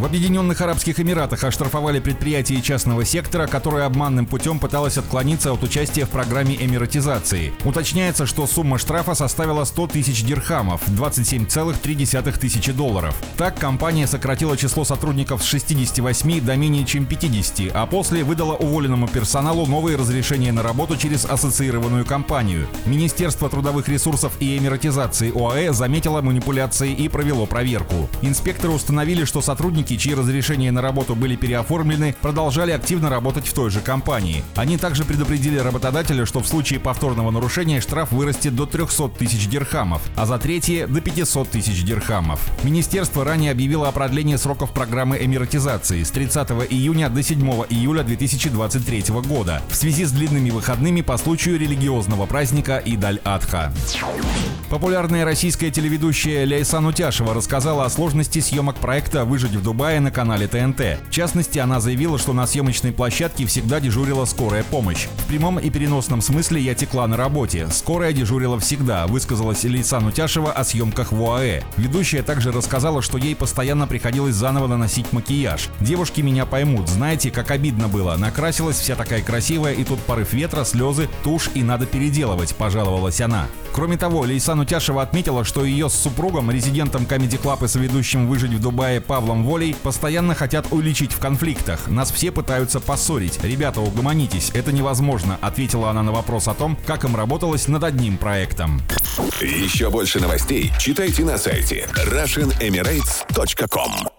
В Объединенных Арабских Эмиратах оштрафовали предприятие частного сектора, которое обманным путем пыталось отклониться от участия в программе эмиратизации. Уточняется, что сумма штрафа составила 100 тысяч дирхамов, 27,3 тысячи долларов. Так, компания сократила число сотрудников с 68 до менее чем 50, а после выдала уволенному персоналу новые разрешения на работу через ассоциированную компанию. Министерство трудовых ресурсов и эмиратизации ОАЭ заметило манипуляции и провело проверку. Инспекторы установили, что сотрудники сотрудники, чьи разрешения на работу были переоформлены, продолжали активно работать в той же компании. Они также предупредили работодателя, что в случае повторного нарушения штраф вырастет до 300 тысяч дирхамов, а за третье – до 500 тысяч дирхамов. Министерство ранее объявило о продлении сроков программы эмиратизации с 30 июня до 7 июля 2023 года в связи с длинными выходными по случаю религиозного праздника Идаль-Адха. Популярная российская телеведущая Ляйсан Утяшева рассказала о сложности съемок проекта «Выжить в Дубае» Дубае на канале ТНТ. В частности, она заявила, что на съемочной площадке всегда дежурила скорая помощь. В прямом и переносном смысле я текла на работе. Скорая дежурила всегда, высказалась Лейсан Утяшева о съемках в ОАЭ. Ведущая также рассказала, что ей постоянно приходилось заново наносить макияж. Девушки меня поймут, знаете, как обидно было. Накрасилась вся такая красивая, и тут порыв ветра, слезы, тушь и надо переделывать, пожаловалась она. Кроме того, Лейсан Утяшева отметила, что ее с супругом, резидентом Comedy Club и соведущим «Выжить в Дубае» Павлом Волей, постоянно хотят уличить в конфликтах. Нас все пытаются поссорить. Ребята, угомонитесь, это невозможно, ответила она на вопрос о том, как им работалось над одним проектом. Еще больше новостей читайте на сайте RussianEmirates.com